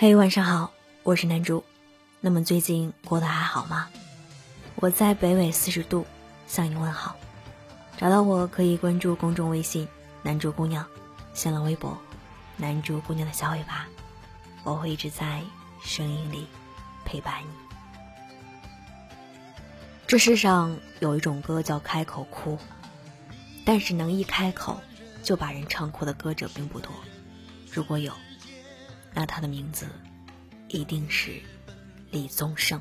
嘿，晚上好，我是南主。那么最近过得还好吗？我在北纬四十度向你问好。找到我可以关注公众微信“南主姑娘”，新浪微博“南主姑娘的小尾巴”，我会一直在声音里陪伴你。这世上有一种歌叫开口哭，但是能一开口就把人唱哭的歌者并不多。如果有。那他的名字一定是李宗盛。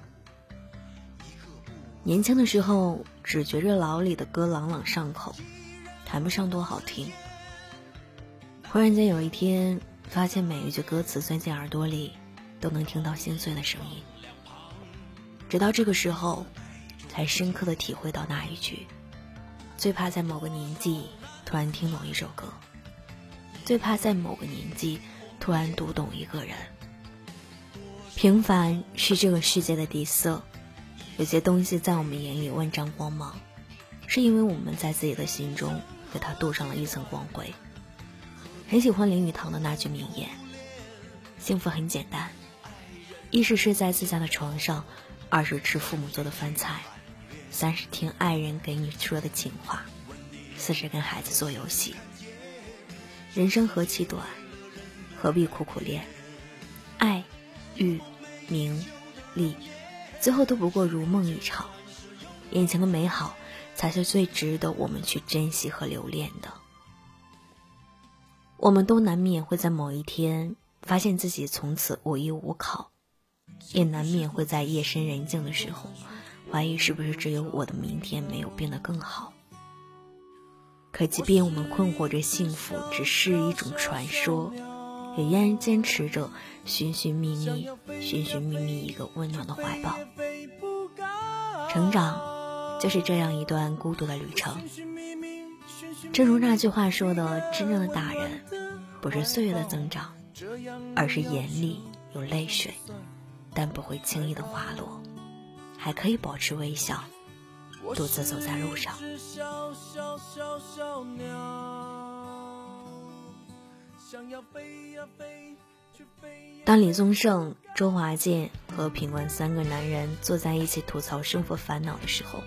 年轻的时候只觉着老李的歌朗朗上口，谈不上多好听。忽然间有一天，发现每一句歌词钻进耳朵里，都能听到心碎的声音。直到这个时候，才深刻的体会到那一句：最怕在某个年纪突然听懂一首歌，最怕在某个年纪。突然读懂一个人，平凡是这个世界的底色。有些东西在我们眼里万丈光芒，是因为我们在自己的心中给它镀上了一层光辉。很喜欢林语堂的那句名言：“幸福很简单，一是睡在自家的床上，二是吃父母做的饭菜，三是听爱人给你说的情话，四是跟孩子做游戏。人生何其短！”何必苦苦恋？爱、欲、名、利，最后都不过如梦一场。眼前的美好，才是最值得我们去珍惜和留恋的。我们都难免会在某一天发现自己从此无依无靠，也难免会在夜深人静的时候，怀疑是不是只有我的明天没有变得更好。可即便我们困惑着幸福只是一种传说。也依然坚持着寻寻觅觅、寻寻觅觅一个温暖的怀抱。成长就是这样一段孤独的旅程。正如那句话说的：“真正的大人，不是岁月的增长，而是眼里有泪水，但不会轻易的滑落，还可以保持微笑，独自走在路上。”当李宗盛、周华健和品冠三个男人坐在一起吐槽生活烦恼的时候，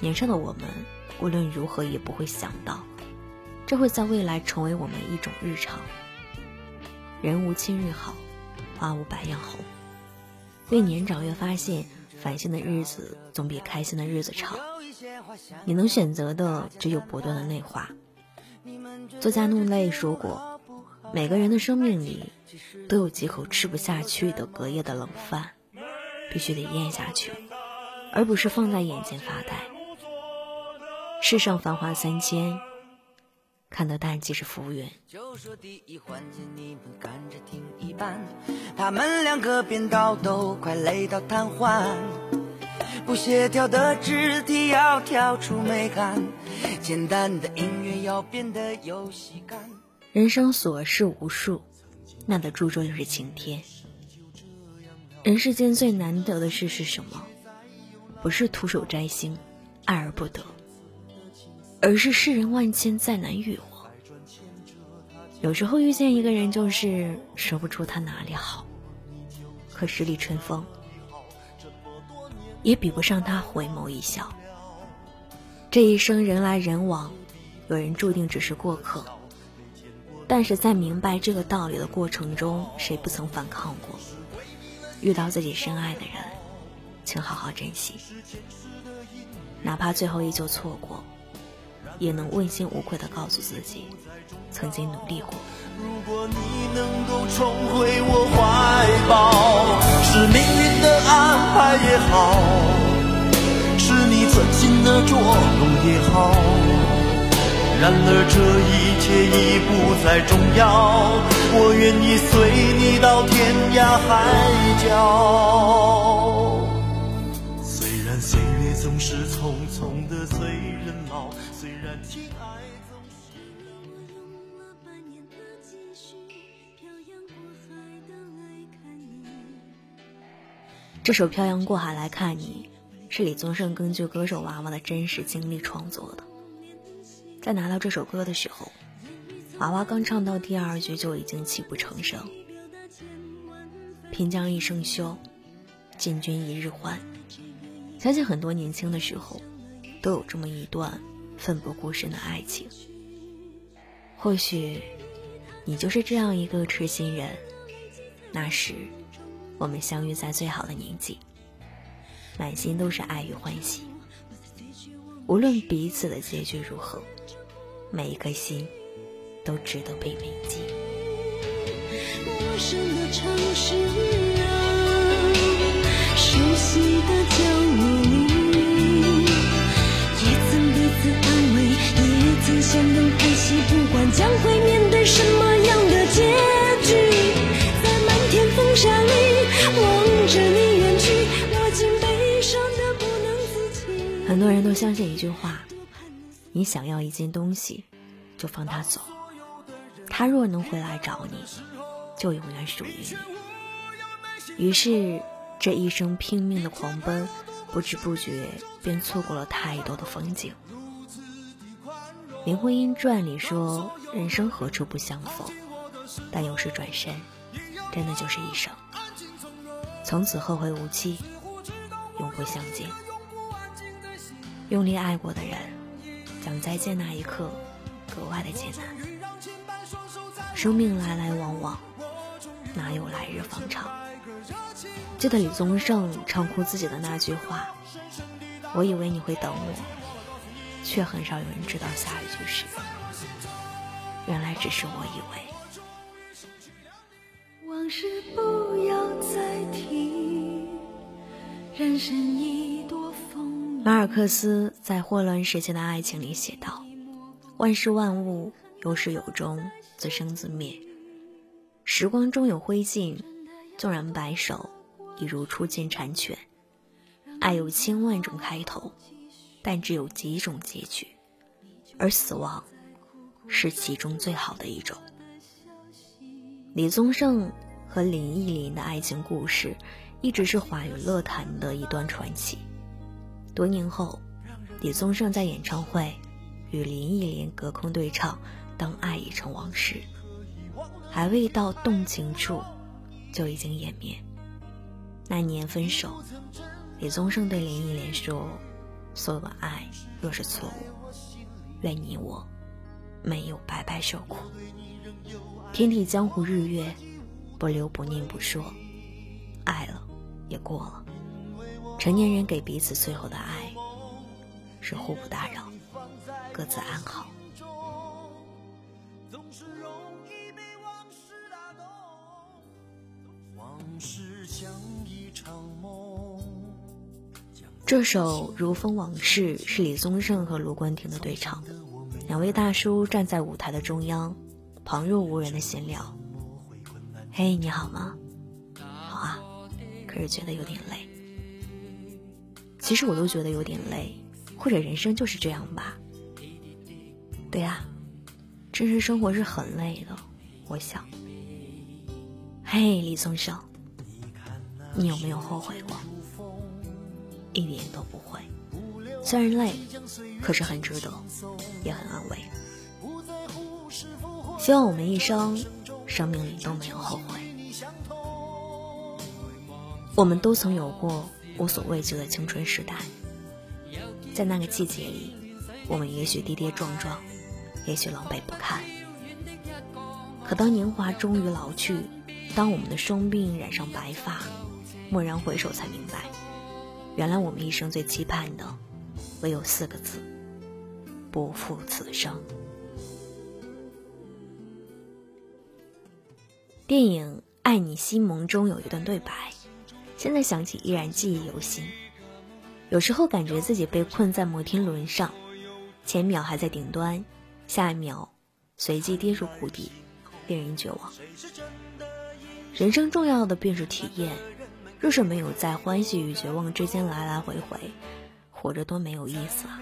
年少的我们无论如何也不会想到，这会在未来成为我们一种日常。人无千日好，花无百样红。越年长越发现，烦心的日子总比开心的日子长。你能选择的只有不断的内化。作家怒泪说过。每个人的生命里，都有几口吃不下去的隔夜的冷饭，必须得咽下去，而不是放在眼前发呆。世上繁华三千，看得淡即是浮云。他们两个编导都快累到瘫痪，不协调的肢体要跳出美感，简单的音乐要变得有喜感。人生琐事无数，那的注重就是晴天。人世间最难得的事是什么？不是徒手摘星，爱而不得，而是世人万千再难遇我。有时候遇见一个人，就是说不出他哪里好，可十里春风也比不上他回眸一笑。这一生人来人往，有人注定只是过客。但是在明白这个道理的过程中，谁不曾反抗过？遇到自己深爱的人，请好好珍惜，哪怕最后依旧错过，也能问心无愧的告诉自己，曾经努力过。如果你能够重回我怀抱，是命运的安排也好，是你存心的捉弄也好。然而这一已不再重要，我愿意随你到天涯海角。虽然岁月总是匆匆的催人老，虽然情爱总是。这首《漂洋过海来看你》是李宗盛根据歌手娃娃的真实经历创作的。在拿到这首歌的时候，娃娃刚唱到第二句就已经泣不成声。平将一生休，进军一日还。相信很多年轻的时候，都有这么一段奋不顾身的爱情。或许，你就是这样一个痴心人。那时，我们相遇在最好的年纪，满心都是爱与欢喜。无论彼此的结局如何，每一颗心都值得被铭记。陌生的城市啊，熟悉的角落里，也曾彼此安慰，也曾相拥叹息，不管将会面对什么样的结局，在漫天风沙里望着你远去，我竟悲伤的不能自己。很多人都相信一句话：你想要一件东西，就放他走，他若能回来找你。就永远属于你。于是，这一生拼命的狂奔，不知不觉便错过了太多的风景。《林徽因传》里说：“人生何处不相逢，但有时转身，真的就是一生。从此后会无期，永不相见。用力爱过的人，讲再见那一刻，格外的艰难。生命来来往往。”哪有来日方长？记得李宗盛唱哭自己的那句话：“我以为你会等我，却很少有人知道下一句是，原来只是我以为。”往事不要再提，人生已多风。马尔克斯在《霍乱时期的爱情》里写道：“万事万物有始有终，自生自灭。”时光终有灰烬，纵然白首，亦如初见蝉雀。爱有千万种开头，但只有几种结局，而死亡是其中最好的一种。李宗盛和林忆莲的爱情故事，一直是华语乐坛的一段传奇。多年后，李宗盛在演唱会与林忆莲隔空对唱《当爱已成往事》。还未到动情处，就已经湮灭。那年分手，李宗盛对林忆莲说：“所有的爱若是错误，愿你我没有白白受苦。天地江湖日月，不留不念不说，爱了也过了。成年人给彼此最后的爱，是互不打扰，各自安好。”这首《如风往事》是李宗盛和卢冠廷的对唱，两位大叔站在舞台的中央，旁若无人的闲聊。嘿，你好吗？好啊，可是觉得有点累。其实我都觉得有点累，或者人生就是这样吧。对啊，真实生活是很累的，我想。嘿，李宗盛，你有没有后悔过？一点都不会，虽然累，可是很值得，也很安慰。希望我们一生，生命里都没有后悔。我们都曾有过无所畏惧的青春时代，在那个季节里，我们也许跌跌撞撞，也许狼狈不堪。可当年华终于老去，当我们的双鬓染上白发，蓦然回首，才明白。原来我们一生最期盼的，唯有四个字：不负此生。电影《爱你西蒙》中有一段对白，现在想起依然记忆犹新。有时候感觉自己被困在摩天轮上，前秒还在顶端，下一秒随即跌入谷底，令人绝望。人生重要的便是体验。若是没有在欢喜与绝望之间来来回回，活着多没有意思啊！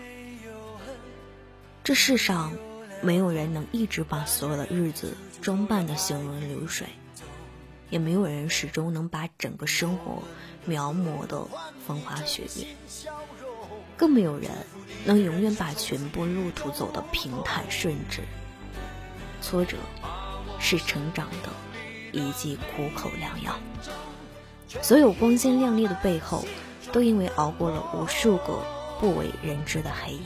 这世上，没有人能一直把所有的日子装扮的行云流水，也没有人始终能把整个生活描摹的风花雪月，更没有人能永远把全部路途走得平坦顺直。挫折，是成长的一剂苦口良药。所有光鲜亮丽的背后，都因为熬过了无数个不为人知的黑夜。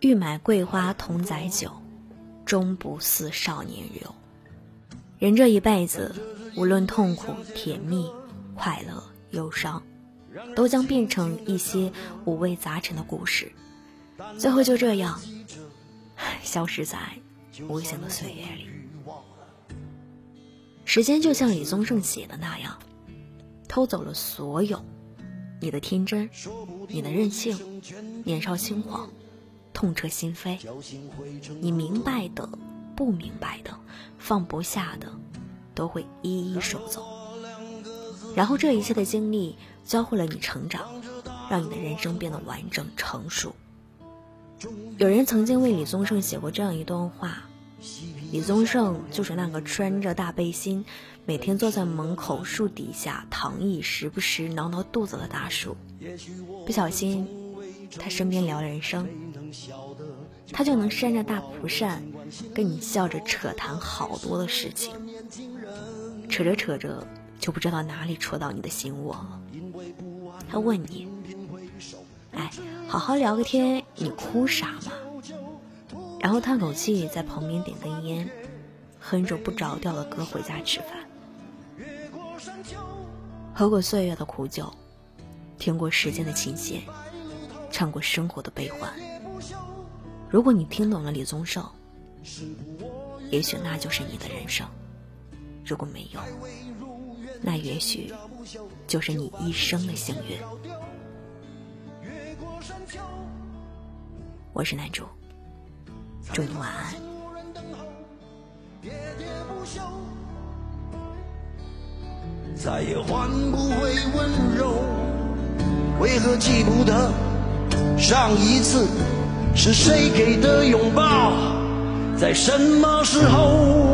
欲买桂花同载酒，终不似少年游。人这一辈子，无论痛苦、甜蜜、快乐、忧伤。都将变成一些五味杂陈的故事，最后就这样消失在无形的岁月里。时间就像李宗盛写的那样，偷走了所有你的天真、你的任性、年少轻狂、痛彻心扉，你明白的、不明白的、放不下的，都会一一收走。然后这一切的经历。教会了你成长，让你的人生变得完整成熟。有人曾经为李宗盛写过这样一段话：李宗盛就是那个穿着大背心，每天坐在门口树底下躺椅，时不时挠挠肚子的大叔。不小心，他身边聊人生，他就能扇着大蒲扇，跟你笑着扯谈好多的事情。扯着扯着，就不知道哪里戳到你的心窝了。他问你：“哎，好好聊个天，你哭啥嘛？”然后叹口气，在旁边点根烟，哼着不着调的歌回家吃饭。喝过岁月的苦酒，听过时间的琴弦，唱过生活的悲欢。如果你听懂了李宗盛，也许那就是你的人生；如果没有，那也许……就是你一生的幸运。我是男主，祝你晚安。再也换不回温柔，为何记不得上一次是谁给的拥抱，在什么时候？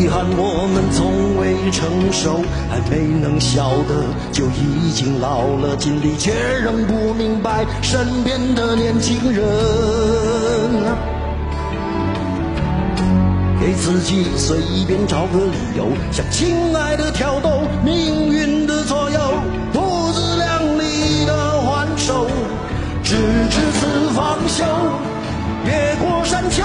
遗憾，我们从未成熟，还没能晓得就已经老了，尽力却仍不明白身边的年轻人。给自己随便找个理由，向亲爱的挑逗命运的左右，不自量力的还手，直至此方休，越过山丘。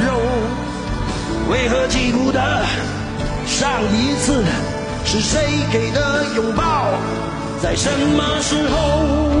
为何记不得上一次是谁给的拥抱，在什么时候？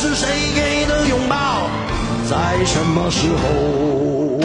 是谁给的拥抱在什么时候